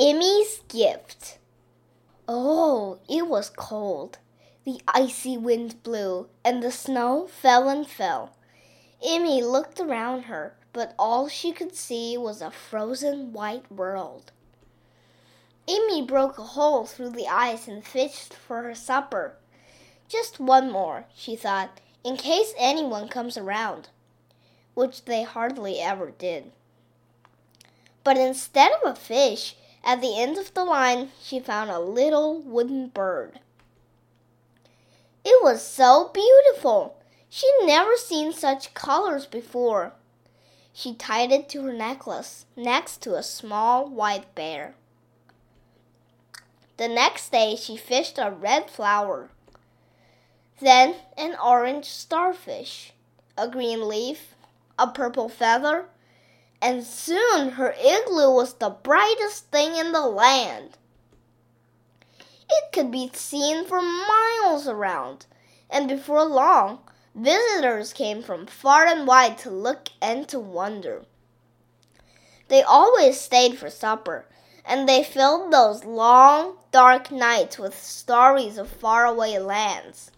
Emmy's gift. Oh, it was cold. The icy wind blew, and the snow fell and fell. Emmy looked around her, but all she could see was a frozen white world. Emmy broke a hole through the ice and fished for her supper. Just one more, she thought, in case anyone comes around, which they hardly ever did. But instead of a fish, at the end of the line, she found a little wooden bird. It was so beautiful. She'd never seen such colors before. She tied it to her necklace next to a small white bear. The next day, she fished a red flower, then an orange starfish, a green leaf, a purple feather, and soon her igloo was the brightest thing in the land. It could be seen for miles around, and before long, visitors came from far and wide to look and to wonder. They always stayed for supper, and they filled those long, dark nights with stories of faraway lands.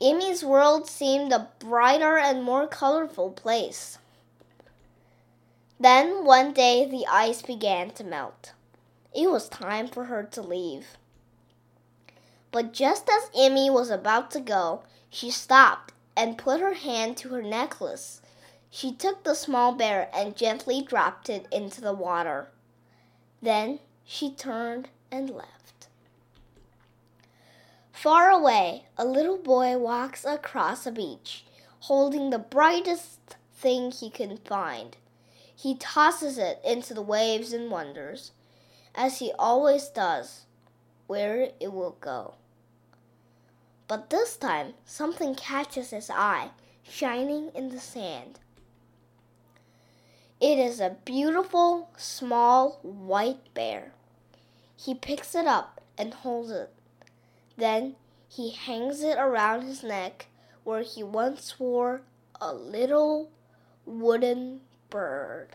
Emmy's world seemed a brighter and more colorful place. Then one day the ice began to melt. It was time for her to leave. But just as Emmy was about to go, she stopped and put her hand to her necklace. She took the small bear and gently dropped it into the water. Then she turned and left. Far away, a little boy walks across a beach, holding the brightest thing he can find. He tosses it into the waves and wonders, as he always does, where it will go. But this time something catches his eye, shining in the sand. It is a beautiful, small, white bear. He picks it up and holds it. Then he hangs it around his neck where he once wore a little wooden bird.